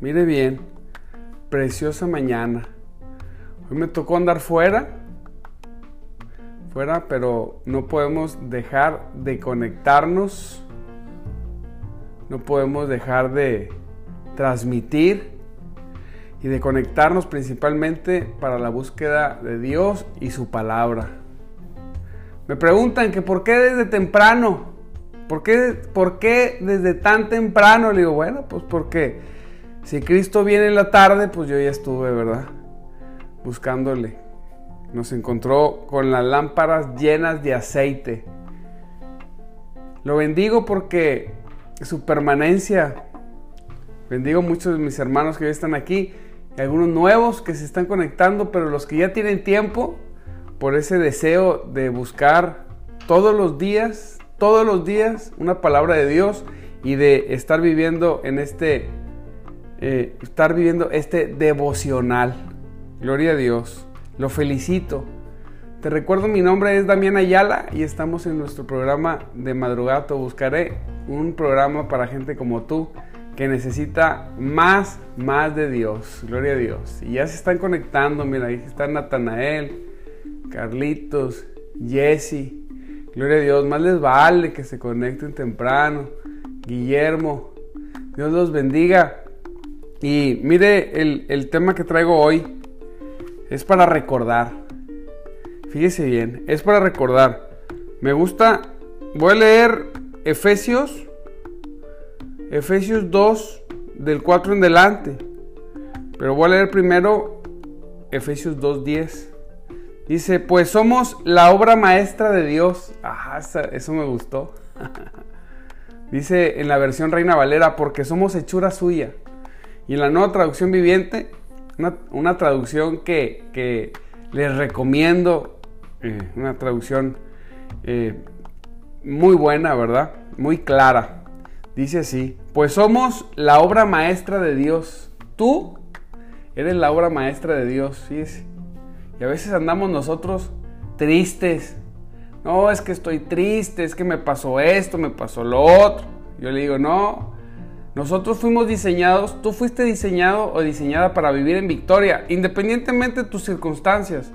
mire bien, preciosa mañana. Hoy me tocó andar fuera, fuera, pero no podemos dejar de conectarnos, no podemos dejar de transmitir y de conectarnos principalmente para la búsqueda de Dios y su palabra. Me preguntan que por qué desde temprano, ¿por qué, por qué desde tan temprano? Le digo, bueno, pues porque si Cristo viene en la tarde, pues yo ya estuve, ¿verdad? Buscándole. Nos encontró con las lámparas llenas de aceite. Lo bendigo porque su permanencia, bendigo muchos de mis hermanos que hoy están aquí, algunos nuevos que se están conectando, pero los que ya tienen tiempo por ese deseo de buscar todos los días, todos los días una palabra de Dios y de estar viviendo en este, eh, estar viviendo este devocional. Gloria a Dios. Lo felicito. Te recuerdo, mi nombre es Damián Ayala y estamos en nuestro programa de madrugato. Buscaré un programa para gente como tú que necesita más, más de Dios. Gloria a Dios. Y ya se están conectando, mira, ahí está Natanael, Carlitos, Jesse. Gloria a Dios, más les vale que se conecten temprano. Guillermo, Dios los bendiga. Y mire, el, el tema que traigo hoy es para recordar. Fíjese bien, es para recordar. Me gusta, voy a leer Efesios Efesios 2, del 4 en delante. Pero voy a leer primero Efesios 2, 10. Dice, pues somos la obra maestra de Dios. Ajá, eso me gustó. Dice en la versión Reina Valera, porque somos hechura suya. Y en la nueva traducción viviente, una, traducción que, les recomiendo, eh, una traducción eh, muy buena, ¿verdad? Muy clara. Dice así, pues somos la obra maestra de Dios. Tú eres la obra maestra de Dios, fíjese. Y a veces andamos nosotros tristes. No, es que estoy triste, es que me pasó esto, me pasó lo otro. Yo le digo, no, nosotros fuimos diseñados, tú fuiste diseñado o diseñada para vivir en victoria, independientemente de tus circunstancias.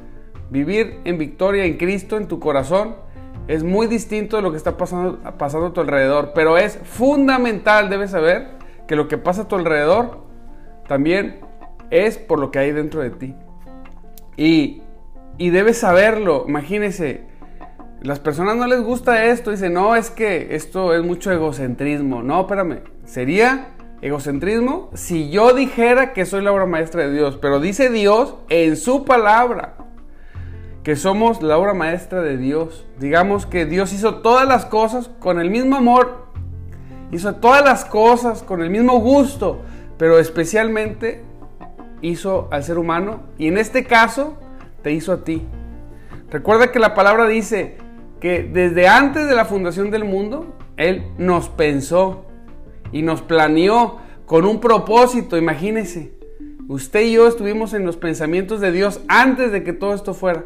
Vivir en victoria en Cristo, en tu corazón, es muy distinto de lo que está pasando, a tu alrededor, pero es fundamental, debes saber, que lo que pasa a tu alrededor también es por lo que hay dentro de ti. Y, y debes saberlo, imagínese, las personas no les gusta esto, dicen, no, es que esto es mucho egocentrismo. No, espérame, sería egocentrismo si yo dijera que soy la obra maestra de Dios, pero dice Dios en su palabra que somos la obra maestra de Dios. Digamos que Dios hizo todas las cosas con el mismo amor, hizo todas las cosas con el mismo gusto, pero especialmente hizo al ser humano y en este caso te hizo a ti. Recuerda que la palabra dice que desde antes de la fundación del mundo, Él nos pensó y nos planeó con un propósito, imagínese. Usted y yo estuvimos en los pensamientos de Dios antes de que todo esto fuera.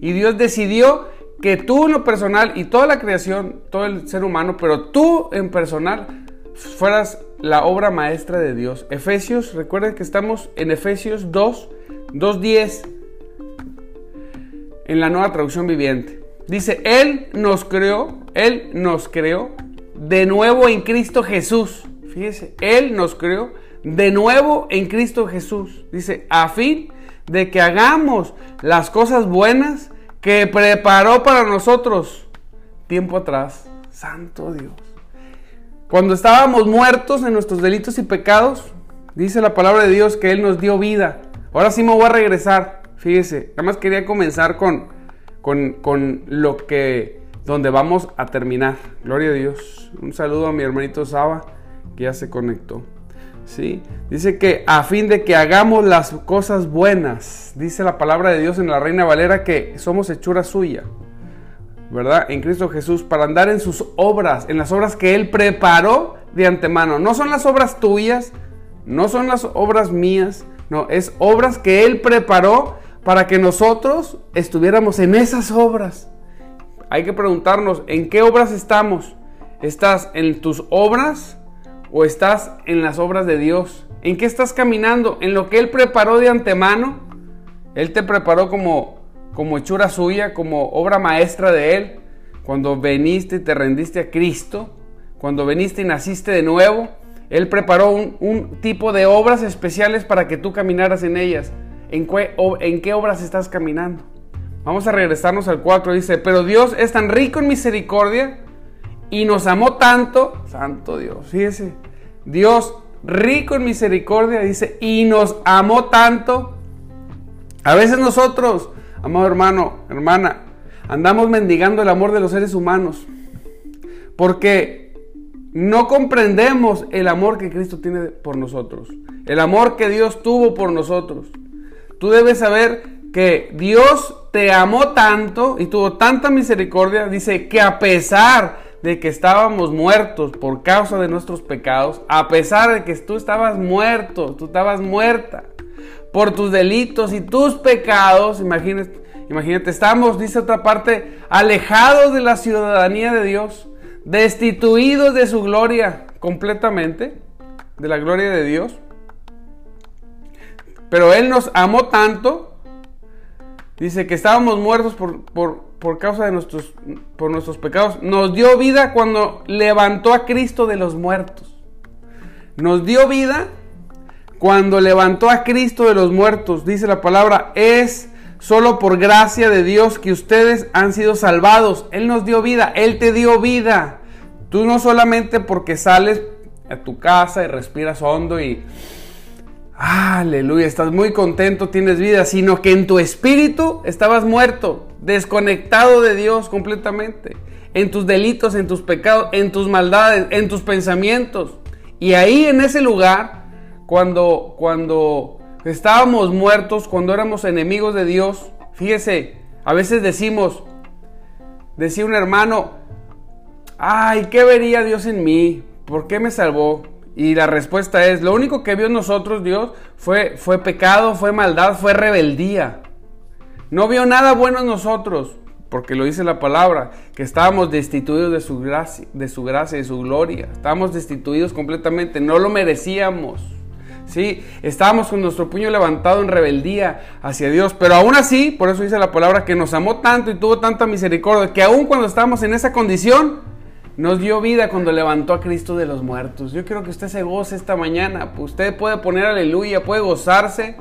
Y Dios decidió que tú en lo personal y toda la creación, todo el ser humano, pero tú en personal, fueras la obra maestra de Dios. Efesios, recuerden que estamos en Efesios 2, 2.10, en la nueva traducción viviente. Dice, Él nos creó, Él nos creó de nuevo en Cristo Jesús. Fíjese, Él nos creó de nuevo en Cristo Jesús. Dice, a fin de que hagamos las cosas buenas que preparó para nosotros tiempo atrás. Santo Dios. Cuando estábamos muertos en nuestros delitos y pecados, dice la palabra de Dios que Él nos dio vida. Ahora sí me voy a regresar. Fíjese, nada más quería comenzar con, con, con lo que, donde vamos a terminar. Gloria a Dios. Un saludo a mi hermanito Saba, que ya se conectó. ¿Sí? Dice que a fin de que hagamos las cosas buenas, dice la palabra de Dios en la Reina Valera que somos hechura suya, ¿verdad? En Cristo Jesús, para andar en sus obras, en las obras que Él preparó de antemano. No son las obras tuyas, no son las obras mías, no, es obras que Él preparó para que nosotros estuviéramos en esas obras. Hay que preguntarnos, ¿en qué obras estamos? ¿Estás en tus obras o estás en las obras de Dios? ¿En qué estás caminando? ¿En lo que Él preparó de antemano? Él te preparó como, como hechura suya, como obra maestra de Él. Cuando veniste y te rendiste a Cristo, cuando veniste y naciste de nuevo, Él preparó un, tipo de obras especiales para que tú caminaras en ellas. ¿En qué, ¿En qué obras estás caminando? Vamos a regresarnos al 4. Dice, pero Dios es tan rico en misericordia y nos amó tanto, santo Dios, fíjese, Dios rico en misericordia, dice, y nos amó tanto. A veces nosotros, amado hermano, hermana, andamos mendigando el amor de los seres humanos, porque no comprendemos el amor que Cristo tiene por nosotros, el amor que Dios tuvo por nosotros. Tú debes saber que Dios te amó tanto y tuvo tanta misericordia, dice que a pesar de que estábamos muertos por causa de nuestros pecados, a pesar de que tú estabas muerto, tú estabas muerta por tus delitos y tus pecados, imagínate, imagínate, estamos, dice otra parte, alejados de la ciudadanía de Dios destituidos de su gloria completamente, de la gloria de Dios. Pero Él nos amó tanto, dice que estábamos muertos por, por, causa de nuestros, por nuestros pecados. Nos dio vida cuando levantó a Cristo de los muertos. Nos dio vida cuando levantó a Cristo de los muertos. Dice la palabra, es solo por gracia de Dios que ustedes han sido salvados. Él nos dio vida, Él te dio vida. Tú no solamente porque sales a tu casa y respiras hondo y... Aleluya, estás muy contento, tienes vida, sino que en tu espíritu estabas muerto, desconectado de Dios completamente, en tus delitos, en tus pecados, en tus maldades, en tus pensamientos. Y ahí en ese lugar, cuando, cuando estábamos muertos, cuando éramos enemigos de Dios, fíjese, a veces decimos, decía un hermano, ay, ¿qué vería Dios en mí? ¿Por qué me salvó? Y la respuesta es, lo único que vio nosotros Dios fue, fue pecado, fue maldad, fue rebeldía. No vio nada bueno en nosotros, porque lo dice la palabra, que estábamos destituidos de su gracia, de su gracia, de su gloria. Estábamos destituidos completamente, no lo merecíamos. Sí, estábamos con nuestro puño levantado en rebeldía hacia Dios, pero aún así, por eso dice la palabra, que nos amó tanto y tuvo tanta misericordia, que aún cuando estábamos en esa condición, nos dio vida cuando levantó a Cristo de los muertos. Yo quiero que usted se goce esta mañana. Usted puede poner aleluya, puede gozarse,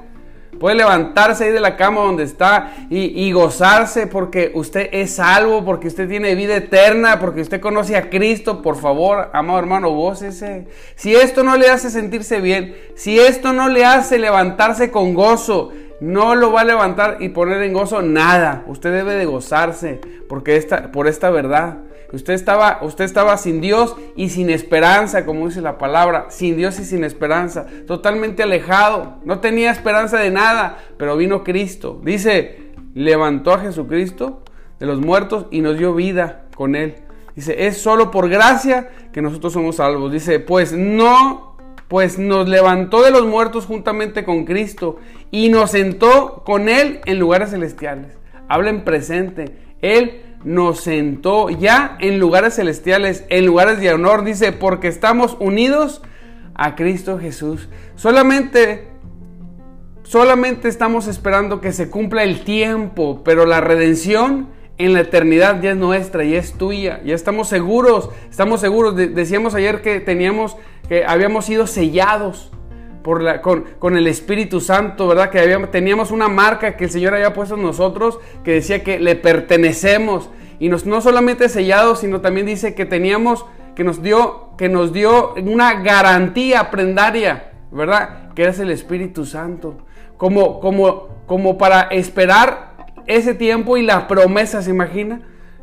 puede levantarse ahí de la cama donde está y, gozarse porque usted es salvo, porque usted tiene vida eterna, porque usted conoce a Cristo. Por favor, amado hermano, gócese. Si esto no le hace sentirse bien, si esto no le hace levantarse con gozo, no lo va a levantar y poner en gozo nada. Usted debe de gozarse porque esta, por esta verdad. Usted estaba, usted estaba sin Dios y sin esperanza, como dice la palabra, sin Dios y sin esperanza, totalmente alejado, no tenía esperanza de nada, pero vino Cristo. Dice, levantó a Jesucristo de los muertos y nos dio vida con él. Dice, es solo por gracia que nosotros somos salvos. Dice, pues no, pues nos levantó de los muertos juntamente con Cristo y nos sentó con él en lugares celestiales. Habla en presente. Él nos sentó ya en lugares celestiales, en lugares de honor, dice, porque estamos unidos a Cristo Jesús. Solamente, solamente estamos esperando que se cumpla el tiempo, pero la redención en la eternidad ya es nuestra, ya es tuya, ya estamos seguros, estamos seguros. decíamos ayer que teníamos, que habíamos sido sellados con, el Espíritu Santo, ¿verdad? Que teníamos una marca que el Señor había puesto en nosotros que decía que le pertenecemos. Y nos, no solamente sellados, sino también dice que teníamos, que nos dio, que nos dio una garantía prendaria, ¿verdad? Que es el Espíritu Santo. Como, como, como para esperar ese tiempo y la promesa, ¿se imagina?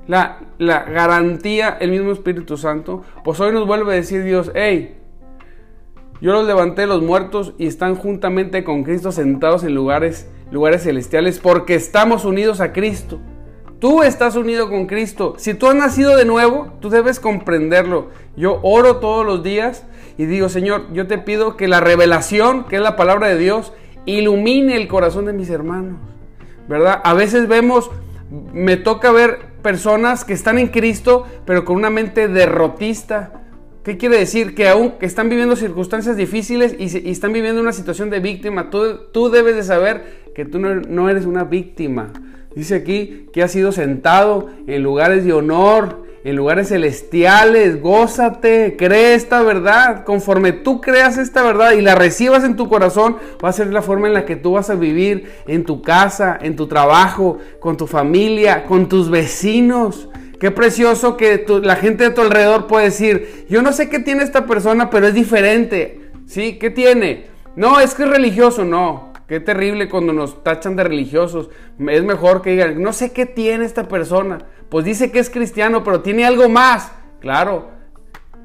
La, la garantía, el mismo Espíritu Santo. Pues hoy nos vuelve a decir Dios, hey, Yo los levanté los muertos y están juntamente con Cristo sentados en lugares, lugares celestiales porque estamos unidos a Cristo. Tú estás unido con Cristo. Si tú has nacido de nuevo, tú debes comprenderlo. Yo oro todos los días y digo, Señor, yo te pido que la revelación, que es la palabra de Dios, ilumine el corazón de mis hermanos. ¿Verdad? A veces vemos, me toca ver personas que están en Cristo, pero con una mente derrotista. ¿Qué quiere decir? Que aún están viviendo circunstancias difíciles y, están viviendo una situación de víctima, tú, tú debes de saber que tú no, no eres una víctima Dice aquí que has sido sentado en lugares de honor, en lugares celestiales. Gózate, cree esta verdad. Conforme tú creas esta verdad y la recibas en tu corazón, va a ser la forma en la que tú vas a vivir en tu casa, en tu trabajo, con tu familia, con tus vecinos. Qué precioso que la gente de tu alrededor puede decir, yo no sé qué tiene esta persona, pero es diferente. ¿Sí? ¿Qué tiene? No, es que es religioso, no. Qué terrible cuando nos tachan de religiosos. Es mejor que digan, no sé qué tiene esta persona. Pues dice que es cristiano, pero tiene algo más. Claro,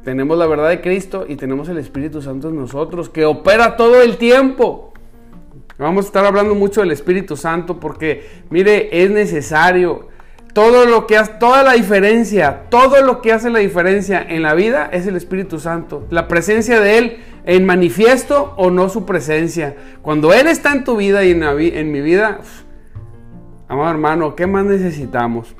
tenemos la verdad de Cristo y tenemos el Espíritu Santo en nosotros, que opera todo el tiempo. Vamos a estar hablando mucho del Espíritu Santo porque, mire, es necesario. Todo lo que hace, toda la diferencia, todo lo que hace la diferencia en la vida es el Espíritu Santo. La presencia de Él en manifiesto o no su presencia. Cuando Él está en tu vida y en, mi vida, amado hermano, ¿qué más necesitamos?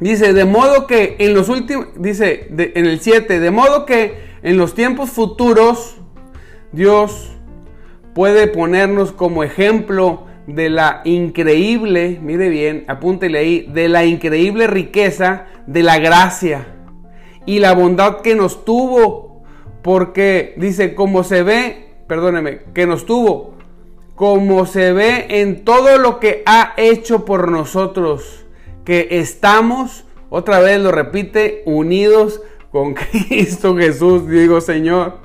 Dice, de modo que en los últimos, dice en el 7, de modo que en los tiempos futuros Dios puede ponernos como ejemplo de la increíble, mire bien, apúntele ahí, de la increíble riqueza de la gracia y la bondad que nos tuvo porque dice, como se ve, perdóneme, que nos tuvo, como se ve en todo lo que ha hecho por nosotros, que estamos, otra vez lo repite, unidos con Cristo Jesús. Digo, Señor,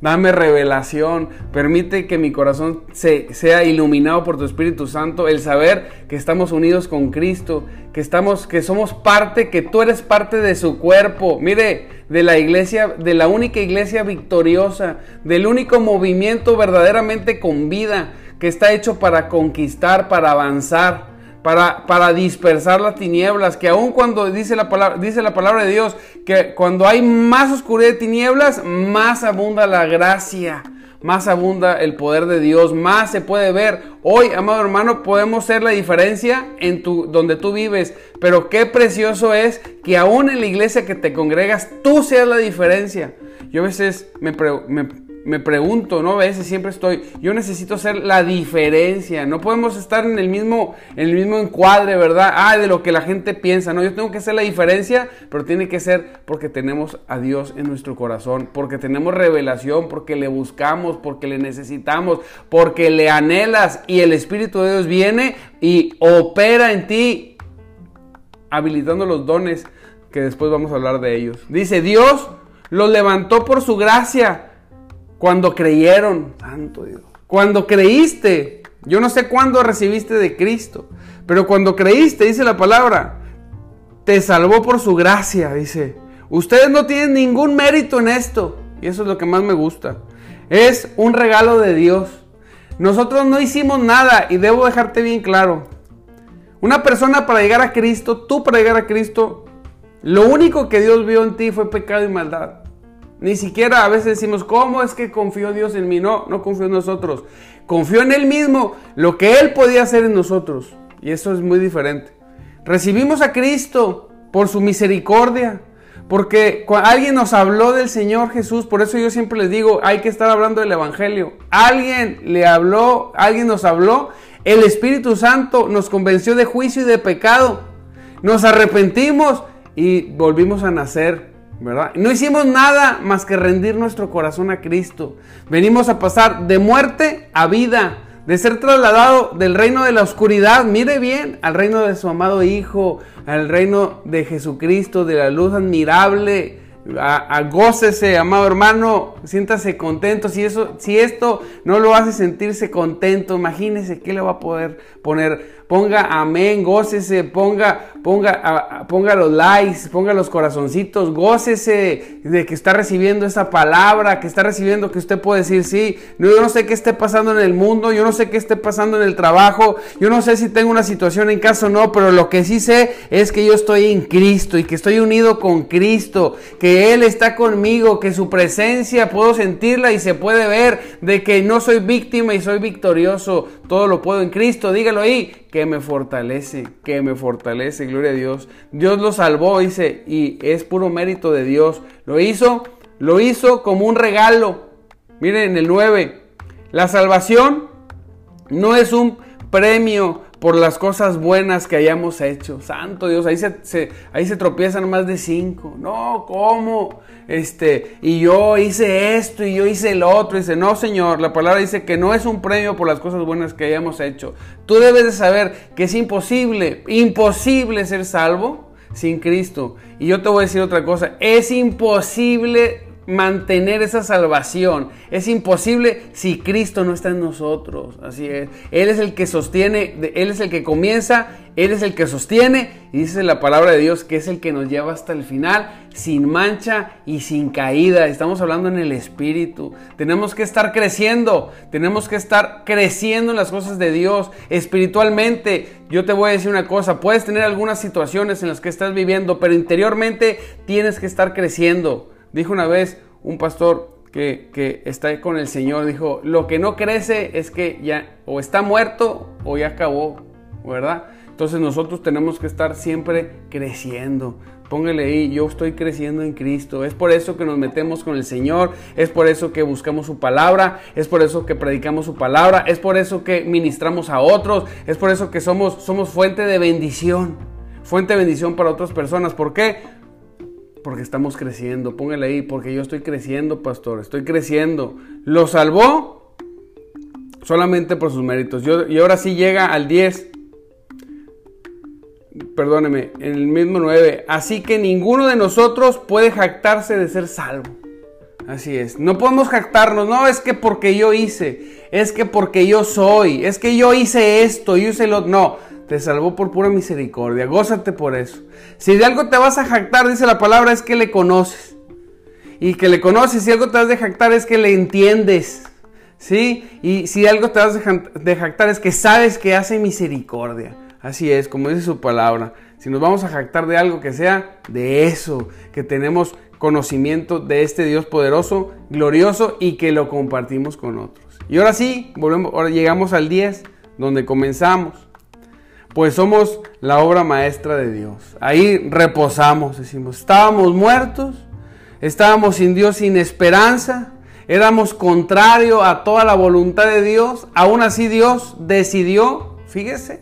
Dame revelación, permite que mi corazón se, sea iluminado por tu Espíritu Santo, el saber que estamos unidos con Cristo, que estamos que somos parte, que tú eres parte de su cuerpo. Mire, de la iglesia, de la única iglesia victoriosa, del único movimiento verdaderamente con vida que está hecho para conquistar, para avanzar para, dispersar las tinieblas, que aun cuando dice la, palabra, dice la palabra de Dios, que cuando hay más oscuridad de tinieblas, más abunda la gracia, más abunda el poder de Dios, más se puede ver. Hoy, amado hermano, podemos ser la diferencia en tu, donde tú vives, pero qué precioso es que aún en la iglesia que te congregas, tú seas la diferencia. Yo a veces me, me me pregunto, ¿no? A veces siempre estoy, yo necesito ser la diferencia, no podemos estar en el mismo, en el mismo encuadre, ¿verdad? Ah, de lo que la gente piensa, no, yo tengo que ser la diferencia, pero tiene que ser porque tenemos a Dios en nuestro corazón, porque tenemos revelación, porque le buscamos, porque le necesitamos, porque le anhelas y el Espíritu de Dios viene y opera en ti, habilitando los dones que después vamos a hablar de ellos. Dice, Dios los levantó por su gracia cuando creyeron, santo Dios. Cuando creíste, yo no sé cuándo recibiste de Cristo, pero cuando creíste, dice la palabra, te salvó por su gracia, dice. Ustedes no tienen ningún mérito en esto, y eso es lo que más me gusta. Es un regalo de Dios. Nosotros no hicimos nada, y debo dejarte bien claro. Una persona para llegar a Cristo, tú para llegar a Cristo, lo único que Dios vio en ti fue pecado y maldad. Ni siquiera a veces decimos, ¿cómo es que confió Dios en mí? No, no confió en nosotros. Confió en Él mismo, lo que Él podía hacer en nosotros. Y eso es muy diferente. Recibimos a Cristo por su misericordia. Porque alguien nos habló del Señor Jesús, por eso yo siempre les digo, hay que estar hablando del Evangelio. Alguien le habló, alguien nos habló, el Espíritu Santo nos convenció de juicio y de pecado. Nos arrepentimos y volvimos a nacer no hicimos nada más que rendir nuestro corazón a Cristo. Venimos a pasar de muerte a vida, de ser trasladado del reino de la oscuridad, mire bien, al reino de su amado Hijo, al reino de Jesucristo, de la luz admirable. A, gócese, amado hermano, siéntase contento. Si, eso, si esto no lo hace sentirse contento, imagínese qué le va a poder poner ponga amén, gócese, ponga, ponga, ponga los likes, ponga los corazoncitos, gócese de que está recibiendo esa palabra, que está recibiendo que usted puede decir, sí, yo no sé qué esté pasando en el mundo, yo no sé qué esté pasando en el trabajo, yo no sé si tengo una situación en casa o no, pero lo que sí sé es que yo estoy en Cristo y que estoy unido con Cristo, que Él está conmigo, que su presencia puedo sentirla y se puede ver, de que no soy víctima y soy victorioso, todo lo puedo en Cristo, dígalo ahí, que me fortalece, que me fortalece, gloria a Dios. Dios lo salvó, dice, y es puro mérito de Dios. Lo hizo, lo hizo como un regalo. Miren en el 9, la salvación no es un premio por las cosas buenas que hayamos hecho. Santo Dios, ahí se, ahí se tropiezan más de cinco. No, ¿cómo? Este, y yo hice esto y yo hice el otro. Dice, no, Señor, la palabra dice que no es un premio por las cosas buenas que hayamos hecho. Tú debes de saber que es imposible, imposible ser salvo sin Cristo. Y yo te voy a decir otra cosa, es imposible mantener esa salvación. Es imposible si Cristo no está en nosotros. Así es. Él es el que sostiene, Él es el que comienza, Él es el que sostiene. Y dice la palabra de Dios que es el que nos lleva hasta el final, sin mancha y sin caída. Estamos hablando en el Espíritu. Tenemos que estar creciendo. Tenemos que estar creciendo en las cosas de Dios. Espiritualmente, yo te voy a decir una cosa. Puedes tener algunas situaciones en las que estás viviendo, pero interiormente tienes que estar creciendo. Dijo una vez un pastor que, está con el Señor, dijo, lo que no crece es que ya o está muerto o ya acabó, ¿verdad? Entonces nosotros tenemos que estar siempre creciendo. Póngale ahí, yo estoy creciendo en Cristo. Es por eso que nos metemos con el Señor, es por eso que buscamos su palabra, es por eso que predicamos su palabra, es por eso que ministramos a otros, es por eso que somos, somos fuente de bendición, fuente de bendición para otras personas. ¿Por qué? Porque estamos creciendo. Póngale ahí, porque yo estoy creciendo, pastor. Estoy creciendo. Lo salvó solamente por sus méritos. y ahora sí llega al 10. Perdóneme, en el mismo 9. Así que ninguno de nosotros puede jactarse de ser salvo. Así es. No podemos jactarnos. No, es que porque yo hice. Es que porque yo soy. Es que yo hice esto. Yo hice lo. No te salvó por pura misericordia. Gózate por eso. Si de algo te vas a jactar, dice la palabra, es que le conoces. Y que le conoces, si algo te vas a jactar es que le entiendes. ¿Sí? Y si algo te vas a jactar es que sabes que hace misericordia. Así es, como dice su palabra. Si nos vamos a jactar de algo que sea de eso, que tenemos conocimiento de este Dios poderoso, glorioso y que lo compartimos con otros. Y ahora sí, volvemos, ahora llegamos al 10, donde comenzamos pues somos la obra maestra de Dios. Ahí reposamos, decimos, estábamos muertos, estábamos sin Dios, sin esperanza, éramos contrario a toda la voluntad de Dios, aún así Dios decidió, fíjese,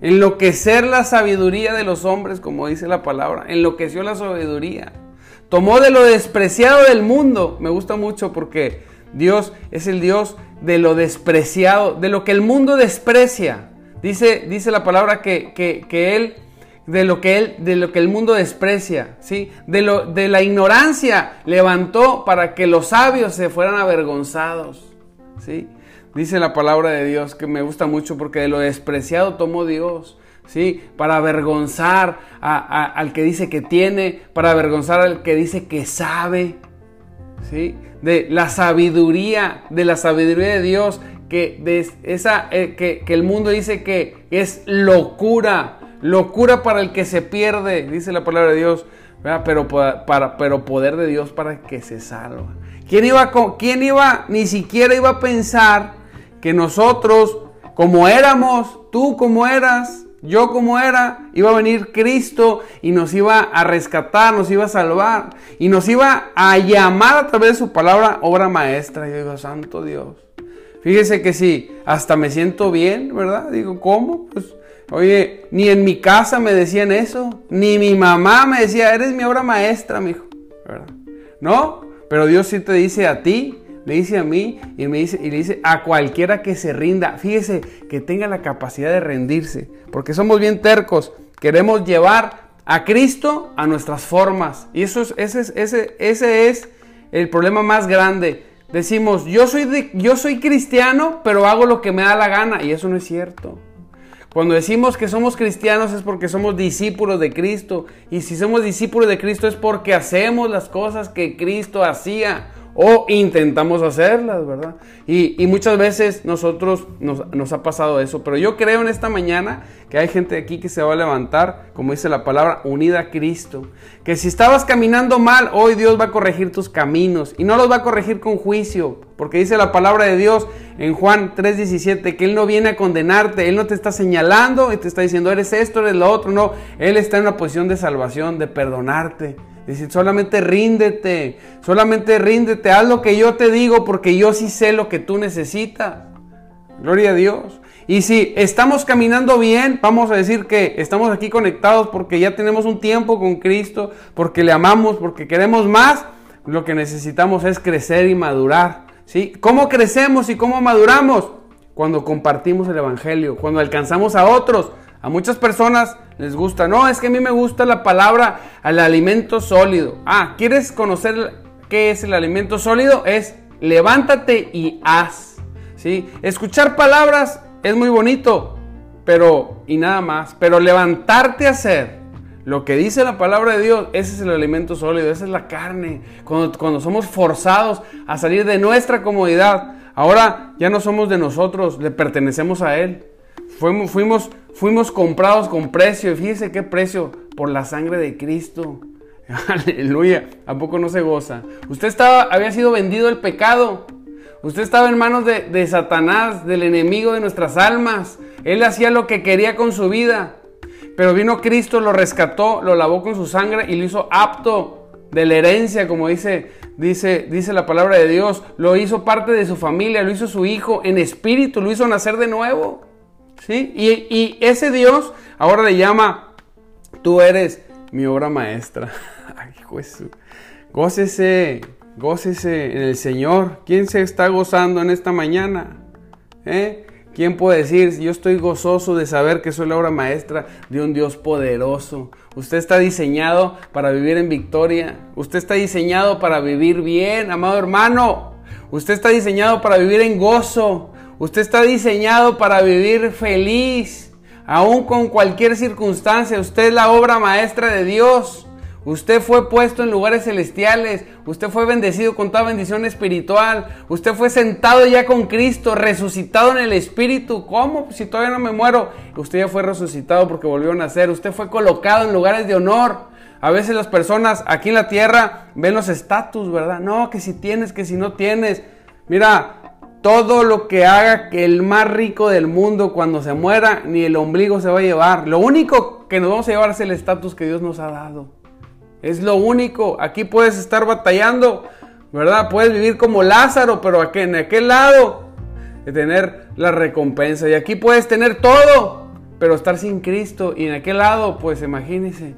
enloquecer la sabiduría de los hombres, como dice la palabra, enloqueció la sabiduría. Tomó de lo despreciado del mundo, me gusta mucho porque Dios es el Dios de lo despreciado, de lo que el mundo desprecia. Dice, dice la palabra que, Él, de lo que Él, de lo que el mundo desprecia, ¿sí? De, lo, de la ignorancia levantó para que los sabios se fueran avergonzados, ¿sí? Dice la palabra de Dios que me gusta mucho porque de lo despreciado tomó Dios. ¿sí? Para avergonzar al que dice que tiene, para avergonzar al que dice que sabe, ¿sí? De la sabiduría, de la sabiduría de Dios que, esa, eh, que, el mundo dice que es locura, locura para el que se pierde, dice la palabra de Dios, pero, para, pero poder de Dios para que se salva. ¿Quién iba, ¿Quién iba, ni siquiera iba a pensar que nosotros, como éramos, tú como eras, yo como era, iba a venir Cristo y nos iba a rescatar, nos iba a salvar y nos iba a llamar a través de su palabra obra maestra. Yo digo, Santo Dios. Fíjese que sí, hasta me siento bien, ¿verdad? Digo, ¿cómo? Pues, oye, ni en mi casa me decían eso, ni mi mamá me decía, eres mi obra maestra, mijo, ¿verdad? No, pero Dios sí te dice a ti, me dice a mí y me dice y le dice a cualquiera que se rinda. Fíjese que tenga la capacidad de rendirse, porque somos bien tercos. Queremos llevar a Cristo a nuestras formas y eso es, ese, ese, ese es el problema más grande Decimos, yo soy, yo soy cristiano, pero hago lo que me da la gana. Y eso no es cierto. Cuando decimos que somos cristianos es porque somos discípulos de Cristo. Y si somos discípulos de Cristo es porque hacemos las cosas que Cristo hacía o intentamos hacerlas, ¿verdad? Y, muchas veces nosotros nos, nos, ha pasado eso, pero yo creo en esta mañana que hay gente aquí que se va a levantar, como dice la palabra, unida a Cristo. Que si estabas caminando mal, hoy Dios va a corregir tus caminos y no los va a corregir con juicio, porque dice la palabra de Dios en Juan 3:17 que Él no viene a condenarte, Él no te está señalando y te está diciendo eres esto, eres lo otro, no, Él está en una posición de salvación, de perdonarte. Solamente ríndete, solamente ríndete, haz lo que yo te digo porque yo sí sé lo que tú necesitas. Gloria a Dios. Y si estamos caminando bien, vamos a decir que estamos aquí conectados porque ya tenemos un tiempo con Cristo, porque le amamos, porque queremos más, lo que necesitamos es crecer y madurar. ¿sí? ¿Cómo crecemos y cómo maduramos? Cuando compartimos el Evangelio, cuando alcanzamos a otros. A muchas personas les gusta, no, es que a mí me gusta la palabra al alimento sólido. Ah, ¿quieres conocer qué es el alimento sólido? Es levántate y haz. ¿sí? Escuchar palabras es muy bonito, pero y nada más. Pero levantarte a hacer lo que dice la palabra de Dios, ese es el alimento sólido, esa es la carne. Cuando, cuando somos forzados a salir de nuestra comodidad, ahora ya no somos de nosotros, le pertenecemos a Él. Fuimos, fuimos, fuimos comprados con precio. Y fíjese qué precio. Por la sangre de Cristo. Aleluya. ¿A poco no se goza? Usted estaba, había sido vendido el pecado. Usted estaba en manos de, de Satanás, del enemigo de nuestras almas. Él hacía lo que quería con su vida. Pero vino Cristo, lo rescató, lo lavó con su sangre y lo hizo apto de la herencia, como dice, dice, dice la palabra de Dios. Lo hizo parte de su familia, lo hizo su hijo en espíritu, lo hizo nacer de nuevo. ¿Sí? Y, ese Dios ahora le llama, tú eres mi obra maestra. Ay, Jesús. Gócese, gócese en el Señor. ¿Quién se está gozando en esta mañana? ¿Eh? ¿Quién puede decir, yo estoy gozoso de saber que soy la obra maestra de un Dios poderoso? Usted está diseñado para vivir en victoria. Usted está diseñado para vivir bien, amado hermano. Usted está diseñado para vivir en gozo. Usted está diseñado para vivir feliz, aún con cualquier circunstancia. Usted es la obra maestra de Dios. Usted fue puesto en lugares celestiales. Usted fue bendecido con toda bendición espiritual. Usted fue sentado ya con Cristo, resucitado en el Espíritu. ¿Cómo? Si todavía no me muero. Usted ya fue resucitado porque volvió a nacer. Usted fue colocado en lugares de honor. A veces las personas aquí en la tierra ven los estatus, ¿verdad? No, que si tienes, que si no tienes. Mira, todo lo que haga que el más rico del mundo cuando se muera, ni el ombligo se va a llevar. Lo único que nos vamos a llevar es el estatus que Dios nos ha dado. Es lo único. Aquí puedes estar batallando, ¿verdad? Puedes vivir como Lázaro, pero aquí en aquel lado de tener la recompensa. Y aquí puedes tener todo, pero estar sin Cristo. Y en aquel lado, pues imagínese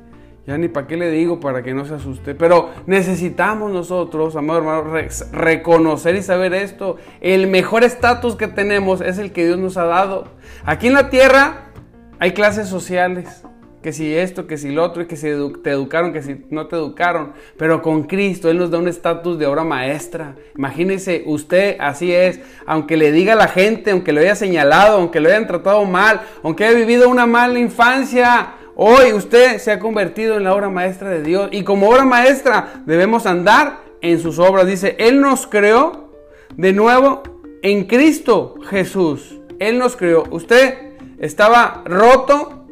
ya ni para qué le digo para que no se asuste. Pero necesitamos nosotros, amado hermano, reconocer y saber esto. El mejor estatus que tenemos es el que Dios nos ha dado. Aquí en la tierra hay clases sociales. Que si esto, que si lo otro, y que si te educaron, que si no te educaron. Pero con Cristo Él nos da un estatus de obra maestra. Imagínese, usted así es. Aunque le diga a la gente, aunque lo haya señalado, aunque lo hayan tratado mal, aunque haya vivido una mala infancia, Hoy usted se ha convertido en la obra maestra de Dios y como obra maestra debemos andar en sus obras. Dice, Él nos creó de nuevo en Cristo Jesús. Él nos creó. Usted estaba roto,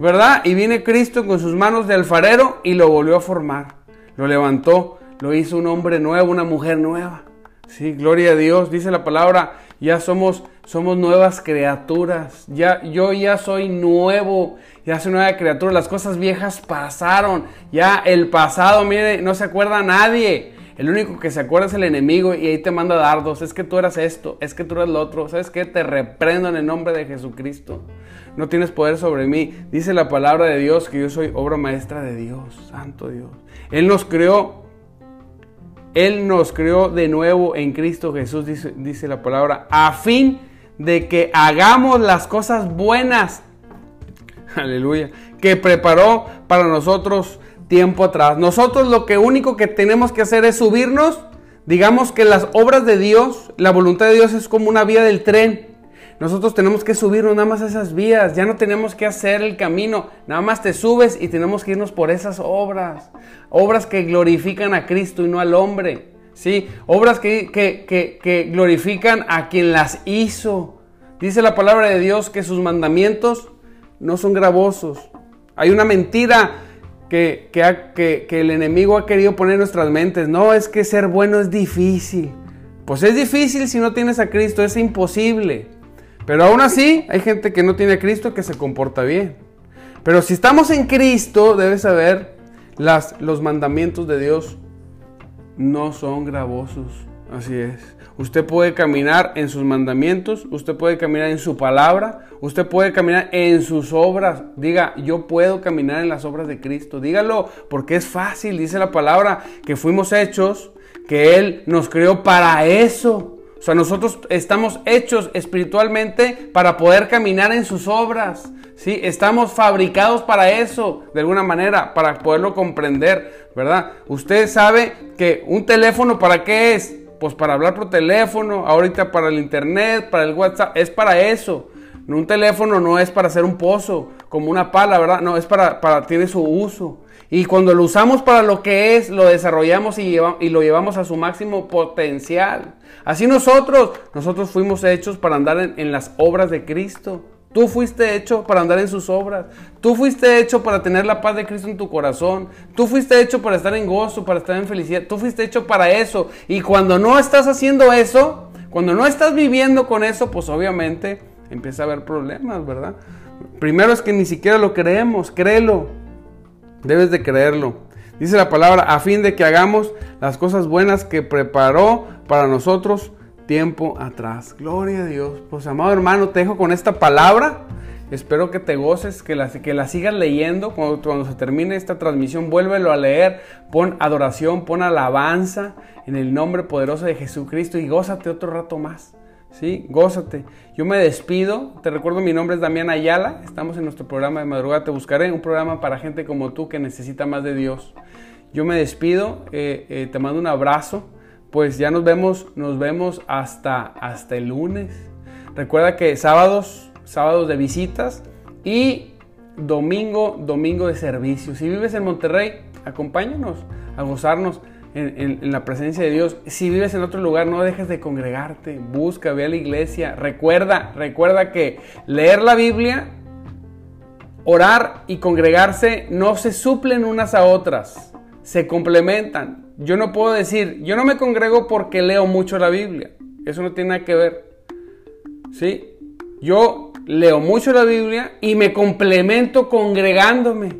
¿verdad? Y viene Cristo con sus manos de alfarero y lo volvió a formar. Lo levantó, lo hizo un hombre nuevo, una mujer nueva. Sí, gloria a Dios. Dice la palabra, ya somos somos nuevas criaturas. Ya, yo ya soy nuevo, ya soy nueva criatura. Las cosas viejas pasaron. Ya el pasado, mire, no se acuerda nadie. El único que se acuerda es el enemigo y ahí te manda dardos. Es que tú eras esto, es que tú eres lo otro. ¿Sabes qué? Te reprendo en el nombre de Jesucristo. No tienes poder sobre mí. Dice la palabra de Dios que yo soy obra maestra de Dios, Santo Dios. Él nos creó él nos creó de nuevo en Cristo Jesús, dice, la palabra, a fin de que hagamos las cosas buenas, aleluya, que preparó para nosotros tiempo atrás. Nosotros lo que único que tenemos que hacer es subirnos, digamos que las obras de Dios, la voluntad de Dios es como una vía del tren. Nosotros tenemos que subirnos nada más a esas vías, ya no tenemos que hacer el camino, nada más te subes y tenemos que irnos por esas obras, obras que glorifican a Cristo y no al hombre, ¿sí? Obras que, que glorifican a quien las hizo. Dice la palabra de Dios que sus mandamientos no son gravosos. Hay una mentira que, que, el enemigo ha querido poner en nuestras mentes. No, es que ser bueno es difícil. Pues es difícil si no tienes a Cristo, es imposible. Pero aún así, hay gente que no tiene a Cristo que se comporta bien. Pero si estamos en Cristo, debes saber, las, los mandamientos de Dios no son gravosos. Así es. Usted puede caminar en sus mandamientos, usted puede caminar en su palabra, usted puede caminar en sus obras. Diga, yo puedo caminar en las obras de Cristo. Dígalo, porque es fácil, dice la palabra, que fuimos hechos, que Él nos creó para eso. O sea, nosotros estamos hechos espiritualmente para poder caminar en sus obras. ¿sí? Estamos fabricados para eso, de alguna manera, para poderlo comprender, ¿verdad? Usted sabe que un teléfono, ¿para qué es? pues para hablar por teléfono, ahorita para el internet, para el WhatsApp, es para eso. Un teléfono no es para hacer un pozo, como una pala, ¿verdad? No, es para, para tiene su uso. Y cuando lo usamos para lo que es, lo desarrollamos y, lo llevamos a su máximo potencial. Así nosotros, nosotros fuimos hechos para andar en las obras de Cristo. Tú fuiste hecho para andar en sus obras. Tú fuiste hecho para tener la paz de Cristo en tu corazón. Tú fuiste hecho para estar en gozo, para estar en felicidad. Tú fuiste hecho para eso. Y cuando no estás haciendo eso, cuando no estás viviendo con eso, pues obviamente empieza a haber problemas, ¿verdad? Primero es que ni siquiera lo creemos, créelo. Debes de creerlo. Dice la palabra, a fin de que hagamos las cosas buenas que preparó para nosotros tiempo atrás. Gloria a Dios. Pues amado hermano, te dejo con esta palabra. Espero que te goces, que la, que sigas leyendo. Cuando, cuando se termine esta transmisión, vuélvelo a leer. Pon adoración, pon alabanza en el nombre poderoso de Jesucristo y gózate otro rato más. ¿Sí? Gózate. Yo me despido. Te recuerdo, mi nombre es Damián Ayala. Estamos en nuestro programa de madrugada. Te buscaré un programa para gente como tú que necesita más de Dios. Yo me despido. Eh, eh, te mando un abrazo pues ya nos vemos, nos vemos hasta, hasta el lunes. Recuerda que sábados, sábados de visitas y domingo, domingo de servicio. Si vives en Monterrey, acompáñanos a gozarnos en, la presencia de Dios. Si vives en otro lugar, no dejes de congregarte. Busca, ve a la iglesia. Recuerda, recuerda que leer la Biblia, orar y congregarse no se suplen unas a otras, se complementan. Yo no puedo decir, yo no me congrego porque leo mucho la Biblia. Eso no tiene nada que ver. ¿Sí? Yo leo mucho la Biblia y me complemento congregándome.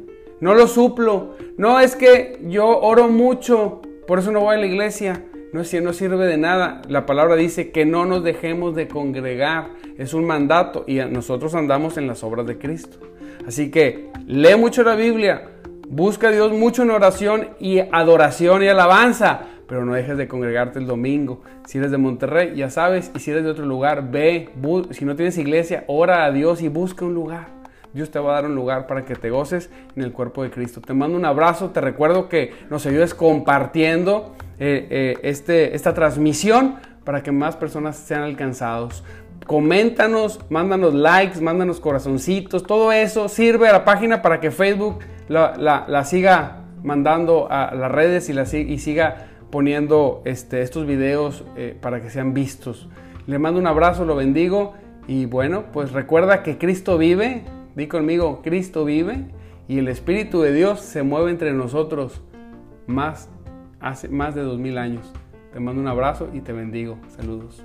No lo suplo. No es que yo oro mucho, por eso no voy a la iglesia. No, no sirve de nada. La palabra dice que no nos dejemos de congregar. Es un mandato y nosotros andamos en las obras de Cristo. Así que lee mucho la Biblia, Busca a Dios mucho en oración y adoración y alabanza, pero no dejes de congregarte el domingo. Si eres de Monterrey, ya sabes, y si eres de otro lugar, ve, si no tienes iglesia, ora a Dios y busca un lugar. Dios te va a dar un lugar para que te goces en el cuerpo de Cristo. Te mando un abrazo, te recuerdo que nos ayudes compartiendo eh, eh, este, esta transmisión para que más personas sean alcanzados. Coméntanos, mándanos likes, mándanos corazoncitos, todo eso sirve a la página para que Facebook la, siga mandando a las redes y, la, siga poniendo este, estos videos eh, para que sean vistos. Le mando un abrazo, lo bendigo y bueno, pues recuerda que Cristo vive, Di conmigo, Cristo vive y el Espíritu de Dios se mueve entre nosotros más, hace más de dos mil años. Te mando un abrazo y te bendigo. Saludos.